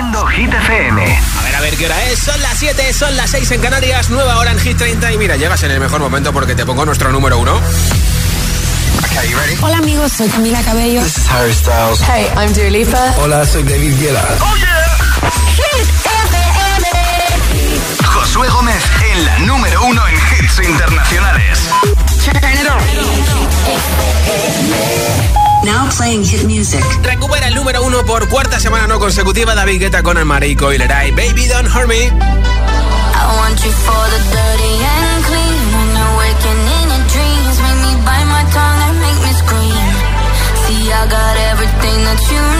Haciendo Hit FM. A ver, a ver qué hora es. Son las 7, son las 6 en Canarias, nueva hora en Hit 30. Y mira, llegas en el mejor momento porque te pongo nuestro número uno. Okay, you ready? Hola amigos, soy Camila Cabello. This is Harry Styles. Hey, I'm Dua Lipa. Hola, soy David Guetta. ¡Oh, yeah! Hit FM. Josué Gómez en la número uno en hits internacionales. Now playing hit music. Recupera el número uno por cuarta semana no consecutiva David Guetta con el marico y Leray. Baby, don't hurt me. I want you for the dirty and clean. When I'm waking in your dreams, make me bite my tongue and make me scream. See, I got everything that you need.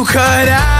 You cut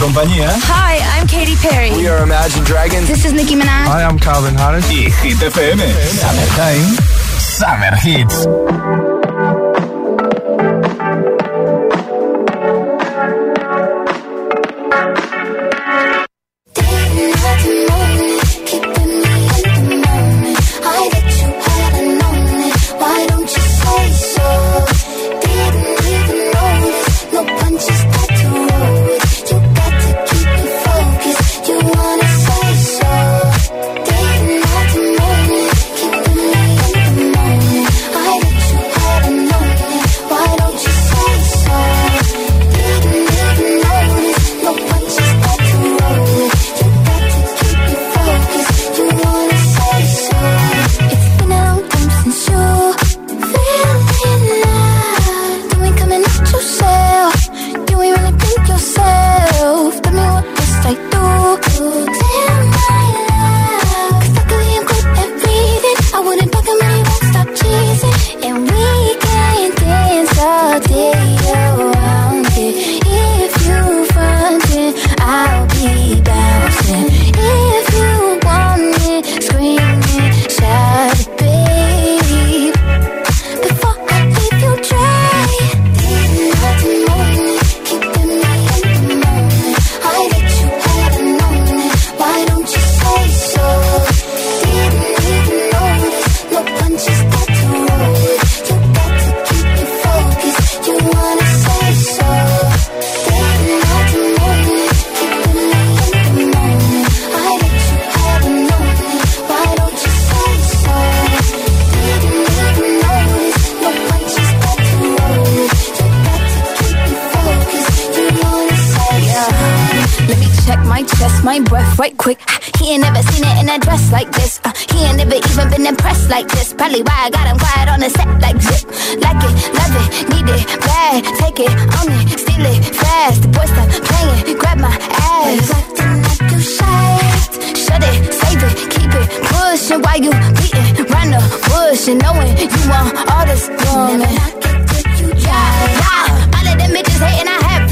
compañía. Hi, I'm Katy Perry. We are Imagine Dragons. This is Nicki Minaj. Hi, I'm Calvin Harris. Y Hit FM. Summertime. Summer Hits. That's probably why I got him quiet on the set like zip. Like it, love it, need it, bad. Take it, own it, steal it, fast. The boy stop playing, grab my ass. Nothing like you shot. Shut it, save it, keep it, pushing while you beating round the bush and knowing you want all this woman. Never knock it you try. All of them bitches hating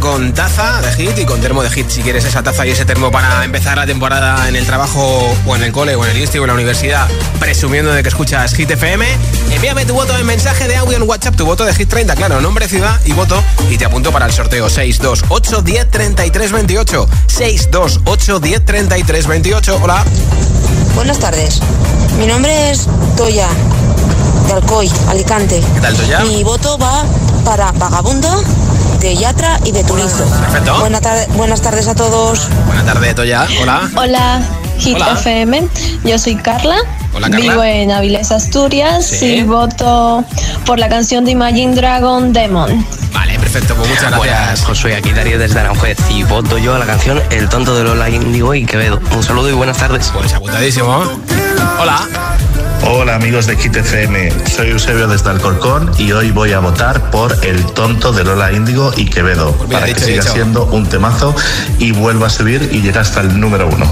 Con taza de hit y con termo de hit. Si quieres esa taza y ese termo para empezar la temporada en el trabajo o en el cole o en el instituto o en la universidad, presumiendo de que escuchas Hit FM, envíame tu voto en mensaje de audio en WhatsApp, tu voto de Hit 30, claro, nombre, ciudad y voto, y te apunto para el sorteo 628 10 33 28. 628 10 33 28. Hola. Buenas tardes. Mi nombre es Toya, de Alcoy, Alicante. ¿Qué tal, Toya? Mi voto va para Vagabundo de Yatra y de Turizo. Perfecto. buenas tardes a todos. Buenas tardes, Toya. Hola. Hola, Hit FM. Yo soy Carla. Hola, Carla. Vivo en Avilés, Asturias y voto por la canción de Imagine Dragon Demon. Vale, perfecto, pues muchas gracias. Pues soy aquí Darío desde Aranjuez y voto yo a la canción El tonto de Lola Indigo y Quevedo. Un saludo y buenas tardes. Pues apuntadísimo. Hola. Hola amigos de Kit FM, soy Eusebio desde Alcorcón y hoy voy a votar por El tonto de Lola Índigo y Quevedo Pues para que siga siendo un temazo y vuelva a subir y llegue hasta el número uno.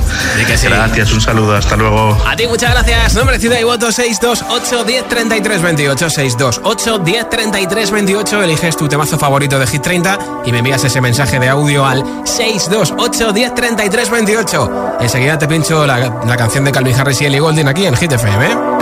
sí. Gracias, un saludo, hasta luego. A ti muchas gracias. Nombre, ciudad y voto 628 10 33 28 628 10 33 28. Eliges tu temazo favorito de Hit 30 y me envías ese mensaje de audio al 628 10 33 28. Enseguida te pincho la, la canción de Calvin Harris y Ellie Goulding aquí en Hit FM.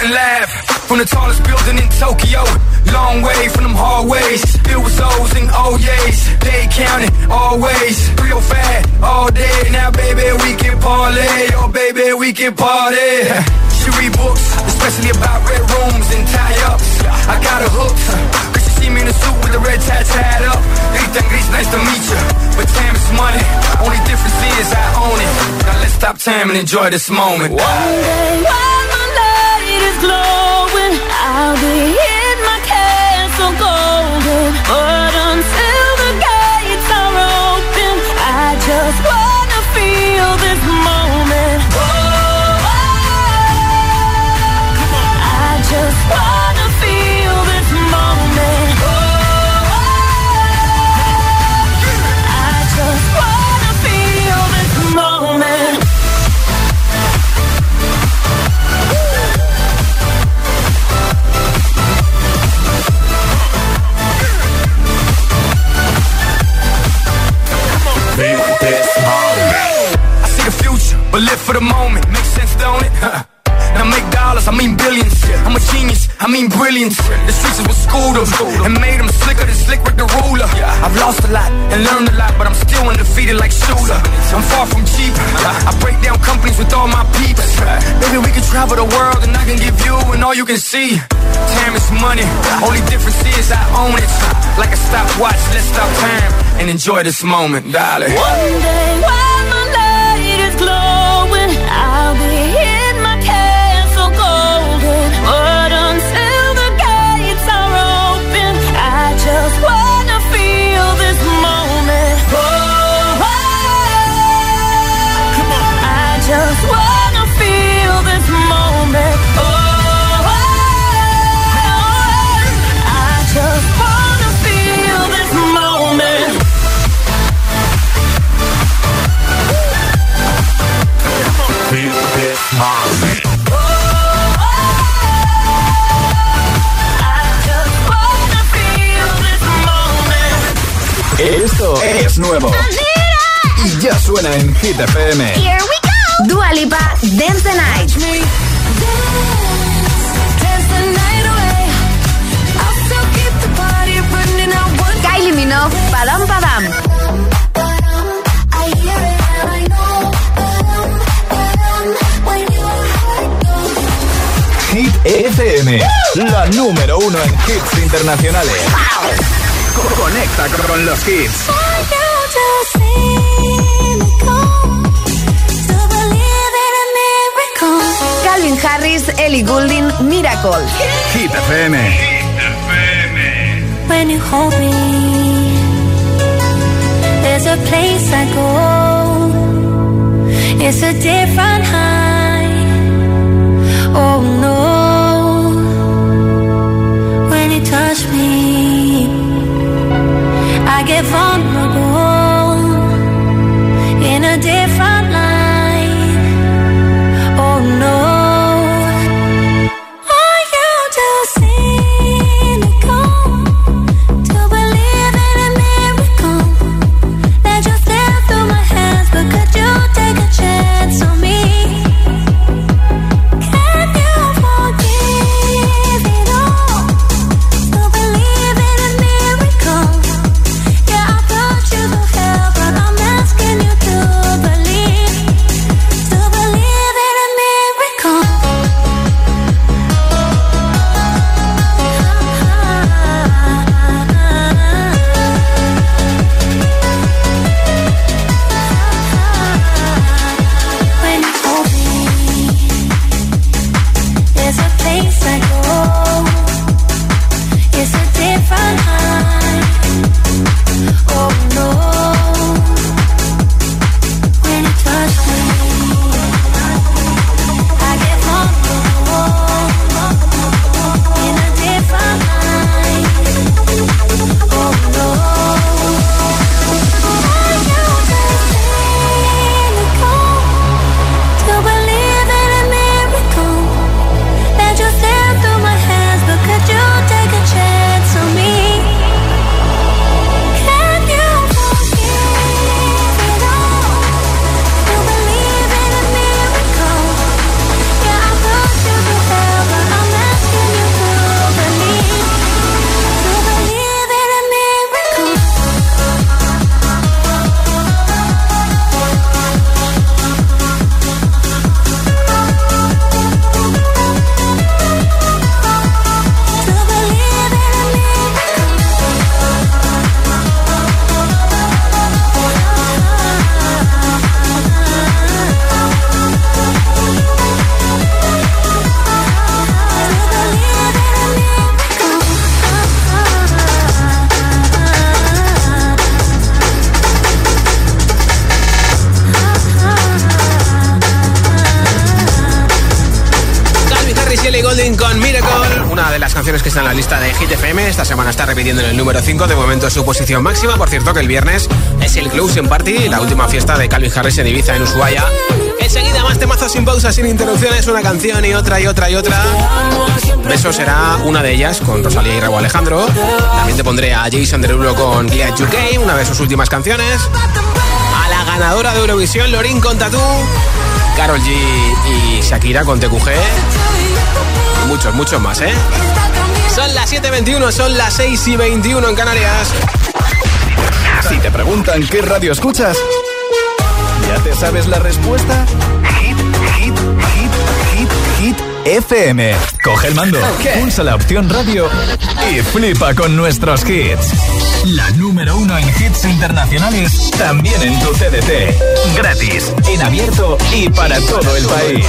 Reporting live from the tallest building in Tokyo. Long way from them hallways. Filled with O's and oh O's. They counting always. Real fat all day. Now, baby, we can parlay. Oh, baby, we can party. She read books, especially about red rooms and tie-ups. I got her hooked. Cause she see me in a suit with a red tie tied up. Rita Gris, nice to meet you. But time is money. Only difference is I own it. Now let's stop time and enjoy this moment. One day is glowing, I'll be in my castle can see. Time is money, only difference is I own it. Like a stopwatch, let's stop time and enjoy this moment, darling. One day while Esto es nuevo. Y ya suena en Hit FM. Here we go. Dua Lipa, Dance the Night. Kylie Minogue, Padam Padam. Hit FM, la número uno en hits internacionales. Conecta con los hits. Calvin Harris, Ellie Goulding, Miracle. Hit FM. When you hold me, there's a place I go. It's a different high. Oh no, I get FM. Esta semana está repitiendo en el número 5, de momento es su posición máxima. Por cierto, que el viernes es el Closing Party, la última fiesta de Calvin Harris en Ibiza, en Ushuaia. Enseguida, más temazos sin pausas, sin interrupciones, una canción y otra y otra y otra. Eso será una de ellas con Rosalía y Raúl Alejandro. También te pondré a Jason Derulo con Glad UK, una de sus últimas canciones. A la ganadora de Eurovisión, Lorin con Tatú. Carol G y Shakira con TQG. Muchos, muchos más, ¿eh? Son las 7.21, son las 6 y 21 en Canarias. Si te preguntan qué radio escuchas, ¿ya te sabes la respuesta? Hit, hit, hit, hit, hit FM. Coge el mando, pulsa la opción radio y flipa con nuestros hits. La número uno en hits internacionales, también en tu TDT. Gratis, en abierto y para todo el país.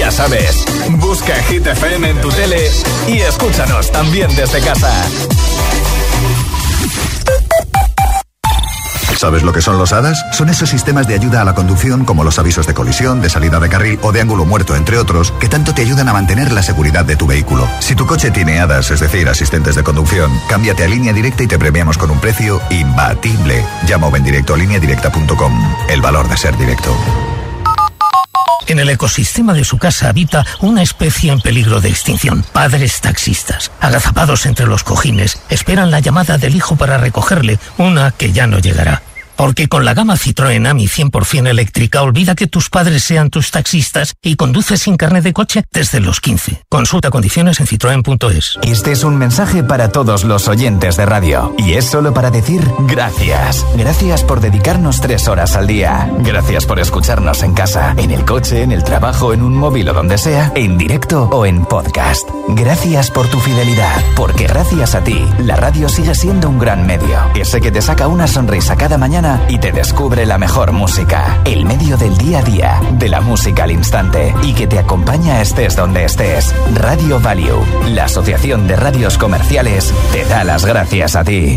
Ya sabes, busca Hit FM en tu tele y escúchanos también desde casa. ¿Sabes lo que son los HADAS? Son esos sistemas de ayuda a la conducción como los avisos de colisión, de salida de carril o de ángulo muerto, entre otros, que tanto te ayudan a mantener la seguridad de tu vehículo. Si tu coche tiene HADAS, es decir, asistentes de conducción, cámbiate a línea directa y te premiamos con un precio imbatible. Llama o ven directo a lineadirecta.com. El valor de ser directo. En el ecosistema de su casa habita una especie en peligro de extinción. Padres taxistas, agazapados entre los cojines, esperan la llamada del hijo para recogerle, una que ya no llegará. Porque con la gama Citroën AMI 100% eléctrica olvida que tus padres sean tus taxistas y conduce sin carnet de coche desde los 15. Consulta condiciones en citroen.es. Este es un mensaje para todos los oyentes de radio. Y es solo para decir gracias. Gracias por dedicarnos tres horas al día. Gracias por escucharnos en casa, en el coche, en el trabajo, en un móvil o donde sea, en directo o en podcast. Gracias por tu fidelidad, porque gracias a ti, la radio sigue siendo un gran medio. Ese que te saca una sonrisa cada mañana y te descubre la mejor música. El medio del día a día, de la música al instante y que te acompaña estés donde estés. Radio Value, la Asociación de Radios Comerciales, te da las gracias a ti.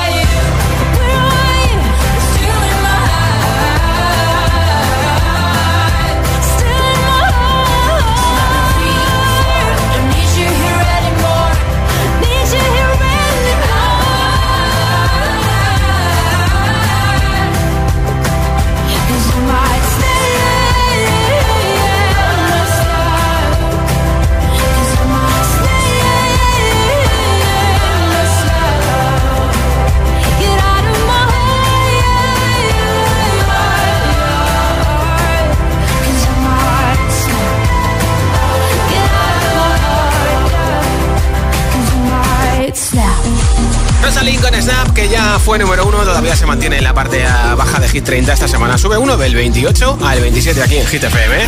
Rosalín con Snap, que ya fue número uno, todavía se mantiene en la parte baja de Hit 30 esta semana. Sube uno del 28 al 27 aquí en Hit FM.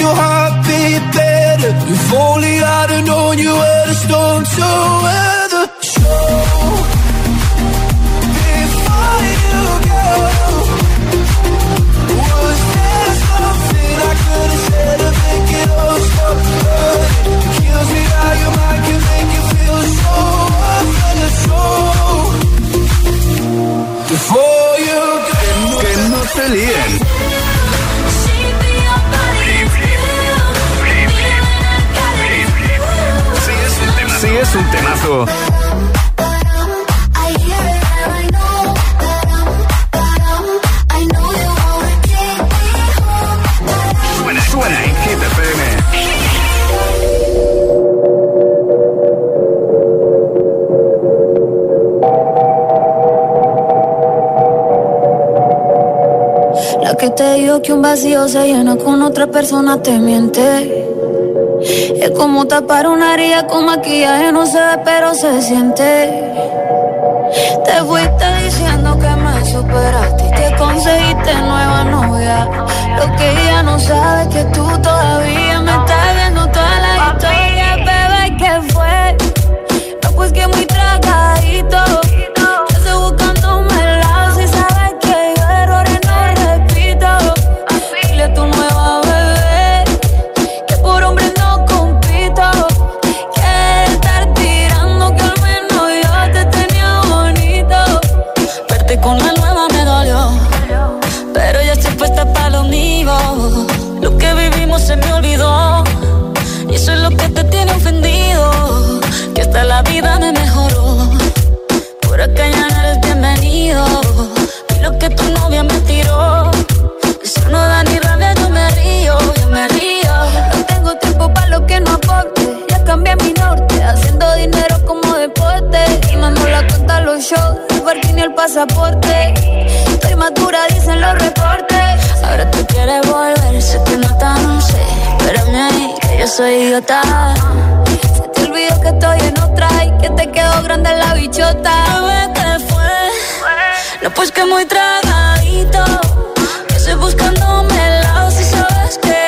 you home. Suena, suena en La que te digo que un vacío se llena con otra persona te miente. Como tapar una herida con maquillaje, no se ve, pero se siente. Te fuiste diciendo que me superaste y te conseguiste nueva novia. Lo que ella no sabe es que tú todavía no se me olvidó. Y eso es lo que te tiene ofendido. Que hasta la vida me mejoró. Por acá ya no eres bienvenido. Y lo que tu novia me tiró. Eso no da ni rabia, yo me río, yo me río. No tengo tiempo para lo que no aporte. Ya cambié mi norte, haciendo dinero como deporte. Y no la cuenta los shows, el parking y el pasaporte. Estoy madura, dicen los reportes. Ahora tú quieres volver, sé que no tan sé. Espérame ahí, que yo soy idiota. Se te olvidó que estoy en otra y que te quedó grande la bichota. Bebé, ¿qué fue? No, pues que muy tragadito. Que estoy buscándome el lado si sabes que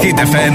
Hit FM.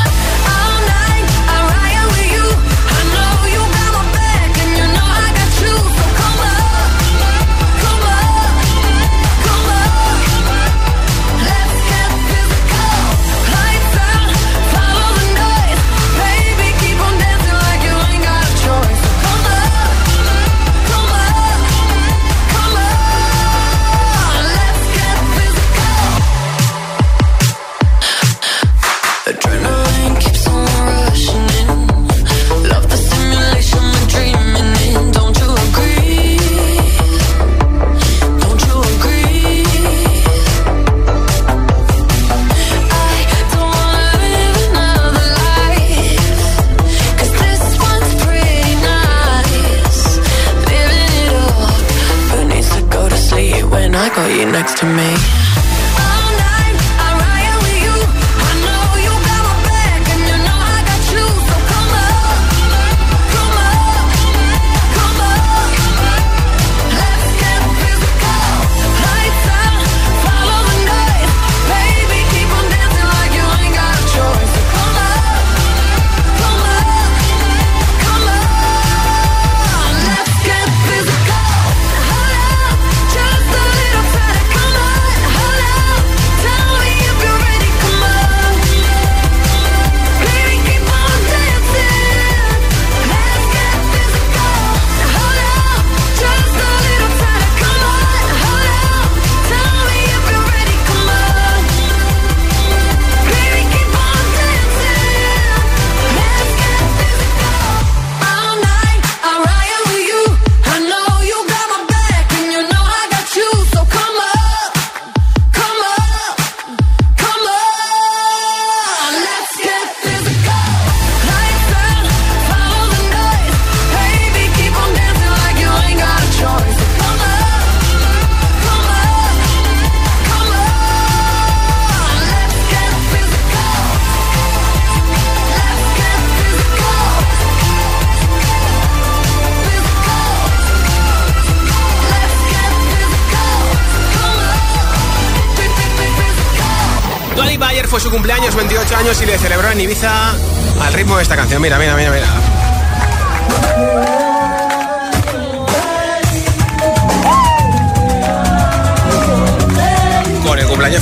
me. Años, y le celebró en Ibiza al ritmo de esta canción. Mira, mira, mira, mira.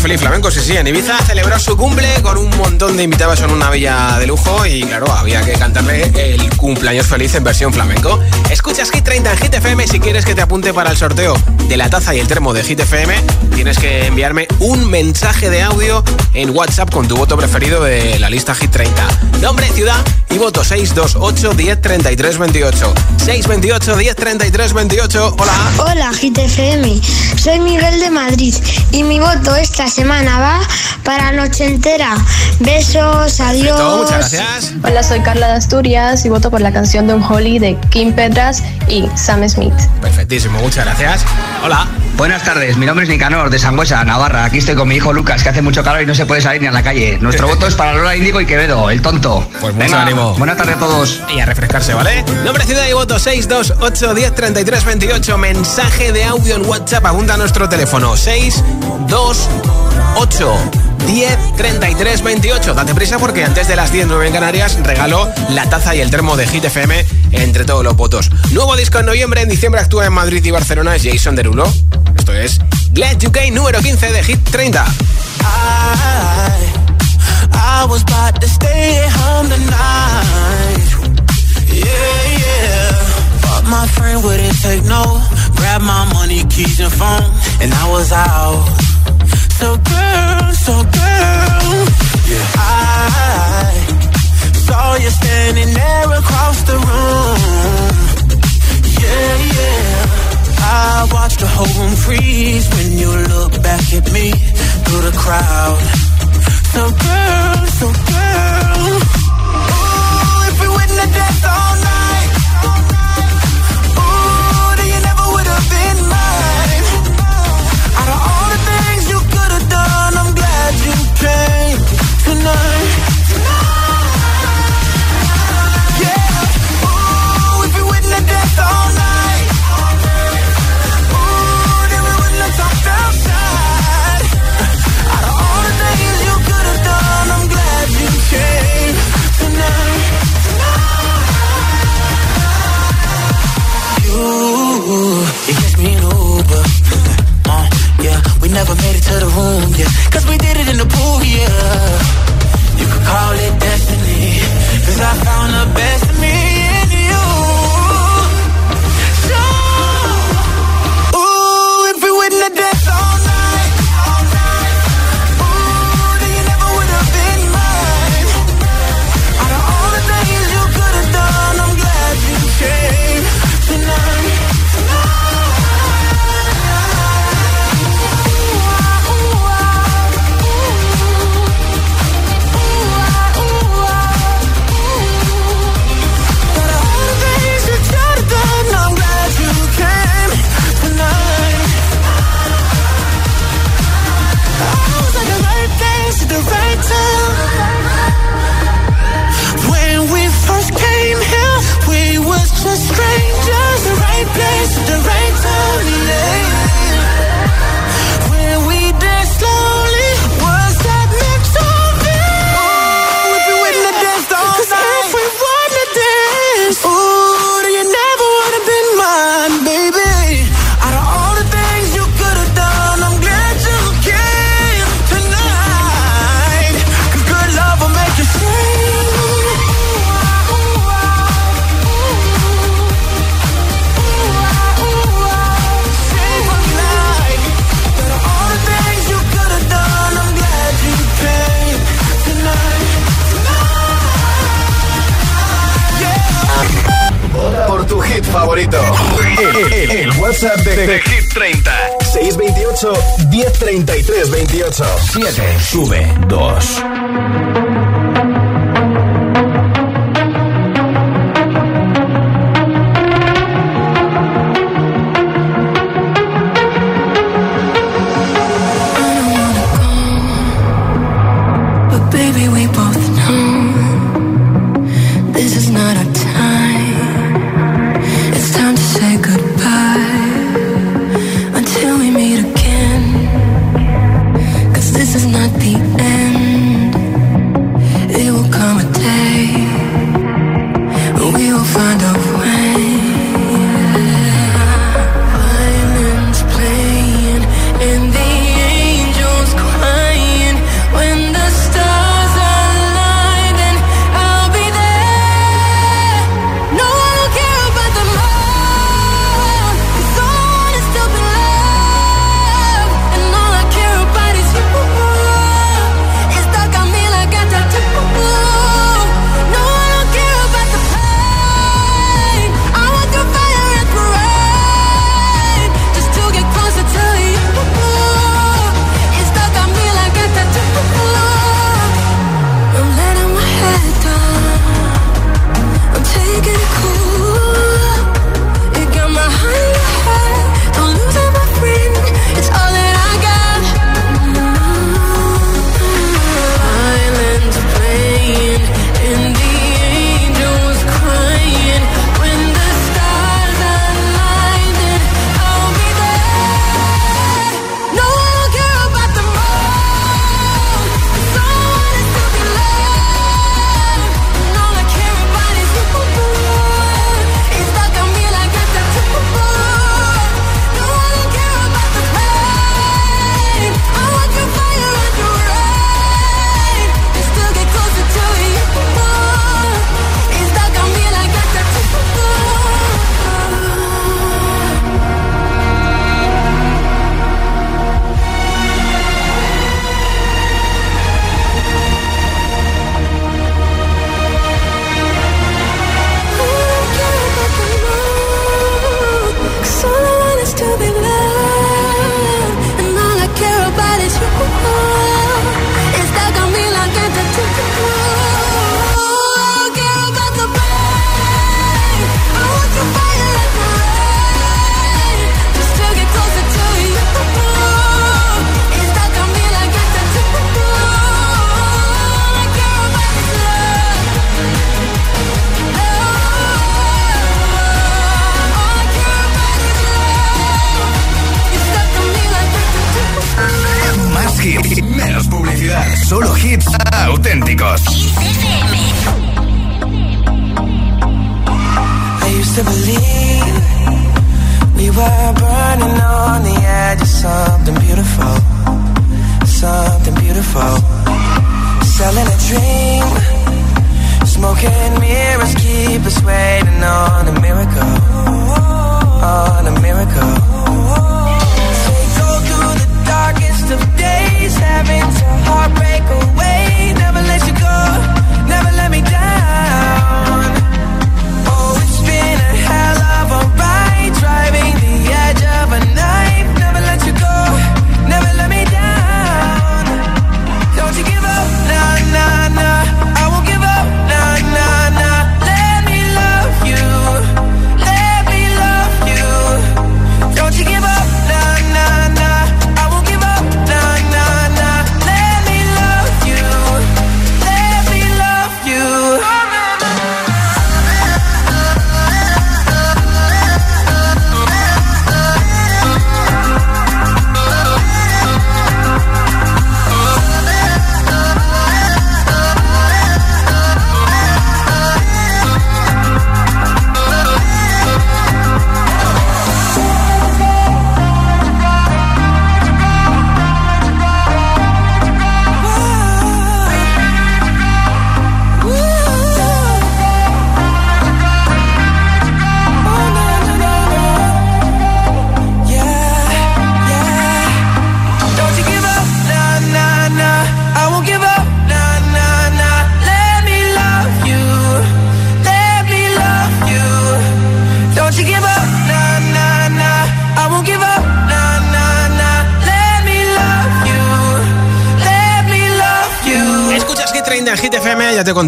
Feliz flamenco, sí, sí. En Ibiza celebró su cumple con un montón de invitados en una villa de lujo y claro, había que cantarle el cumpleaños feliz en versión flamenco. Escuchas Hit 30 en Hit FM si quieres que te apunte para el sorteo de la taza y el termo de Hit FM. Tienes que enviarme un mensaje de audio en WhatsApp con tu voto preferido de la lista Hit 30. Nombre, ciudad y voto 628 10 33 28. 628 10 33 28. Hola. Hola, GTFM. Soy Miguel de Madrid y mi voto esta semana va para Noche Entera. Besos, adiós. Perfecto, muchas gracias. Hola, soy Carla de Asturias y voto por la canción de un Holly de Kim Petras y Sam Smith. Perfectísimo, muchas gracias. Hola. Buenas tardes, mi nombre es Nicanor, de Sangüesa, Navarra. Aquí estoy con mi hijo Lucas, que hace mucho calor y no se puede salir ni a la calle. Nuestro voto es para Lola Índigo y Quevedo, el tonto. Pues mucho Venga, ánimo. Buenas tardes a todos. Y a refrescarse, ¿vale? Nombre, ciudad y voto 628 10 33 28. Mensaje de audio en WhatsApp. Apunta a nuestro teléfono 628 10 33 28. Date prisa porque antes de las 10 9 en Canarias regalo la taza y el termo de Hit FM entre todos los votos. Nuevo disco en noviembre. En diciembre actúa en Madrid y Barcelona. Jason Derulo. Esto es Glad UK número 15 de Hit 30. I was about to stay home. Yeah, yeah. But my friend wouldn't take no. Grab my money, keys, and phone, and I was out. So girl, so girl, yeah. I saw you standing there across the room. Yeah, yeah. I watched the whole room freeze when you back at me through the crowd. So girl, so girl Ooh, if we wouldn't have danced all night WhatsApp de, de Hit 30. 628 1033 28. 7. Sube 2.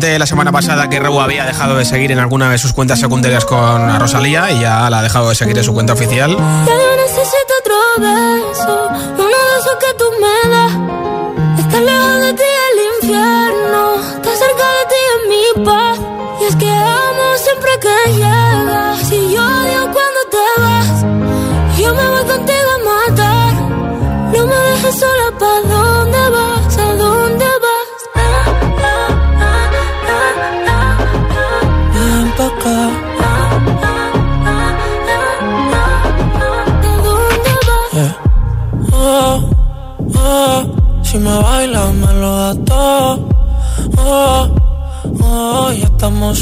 la semana pasada que Reu había dejado de seguir en alguna de sus cuentas secundarias con Rosalía y ya la ha dejado de seguir en su cuenta oficial. Necesito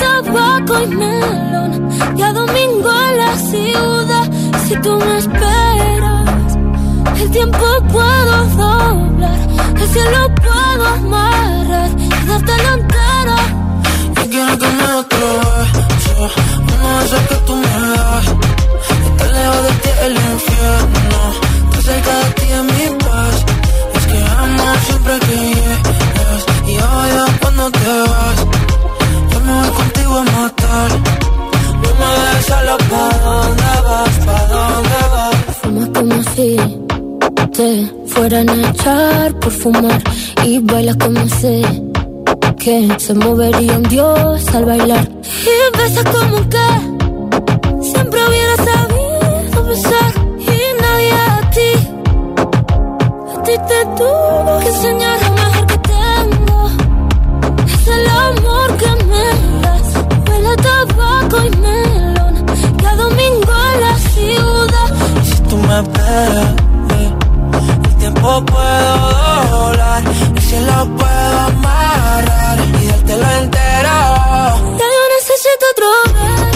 Tabaco y melón. Y a domingo en la ciudad. Si tú me esperas, el tiempo puedo doblar. El cielo puedo amarrar y darte la entera. Yo quiero que me beso. Uno de esos que tú me das. Estar lejos de ti el infierno. Estar cerca de ti es mi paz. Es que amo siempre que llegas. Y odio cuando te vas. Voy contigo a matar. No me dejes solo pa' dónde vas, pa' dónde vas. Fumas como si te fueran a echar por fumar. Y bailas como sé que se movería un dios al bailar. Y besas como que siempre hubiera sabido besar. Y nadie a ti, a ti te tuvo que enseñar amor que me das. Huele a tabaco y melón. Cada domingo en la ciudad. Y si tú me esperas, eh, el tiempo puedo doblar. El cielo puedo amarrar y dártelo entero. Ya yo necesito otro beso.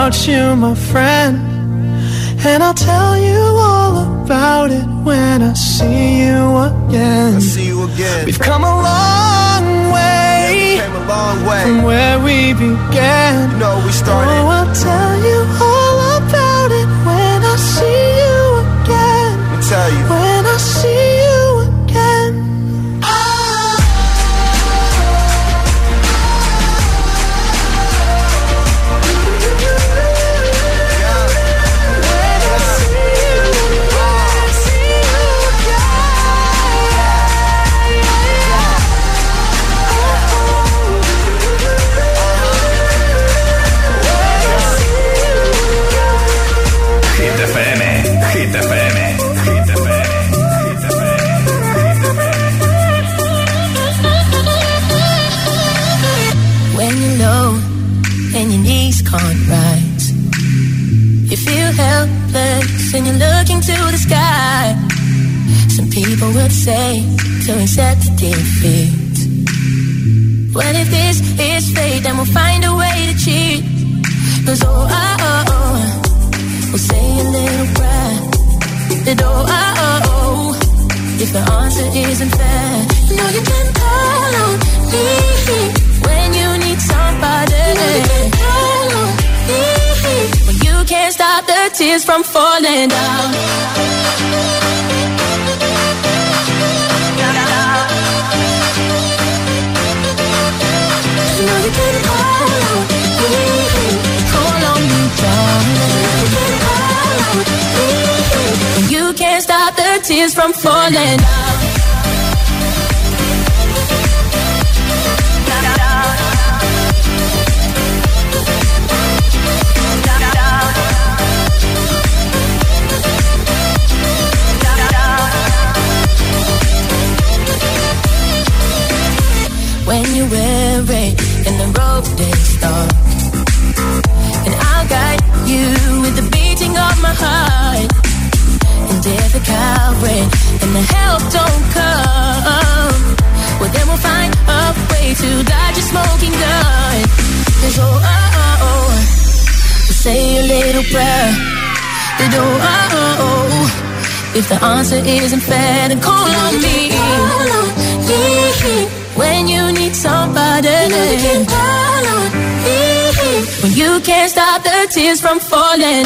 Without you, my friend. And I'll tell you all about it when I see you again. I see you again. We've come a long way we Came a long way. from where we began. You know we started. Oh, I'll tell you all say to accept defeat. What if this is fate? Then we'll find a way to cheat. Cause oh, uh, oh, uh, oh, uh, oh, we'll say a little prayer. That oh, oh, oh, oh, if the answer isn't fair, you know you can call on me when you need somebody. You know you can call on me when you can't stop the tears from falling down. You can't stop the tears from falling. Heart. If the coward and the help don't come, well then we'll find a way to dodge a smoking gun. Cause oh, uh, uh, oh, oh, oh, say a little prayer. That oh, oh, oh, if the answer isn't fair, then call on me. Call on me when you need somebody. Call on me when you can't stop the tears from falling.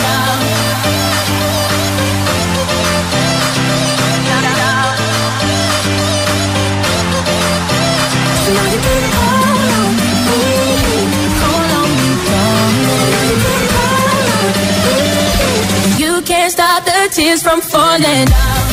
You can't stop the tears from falling down.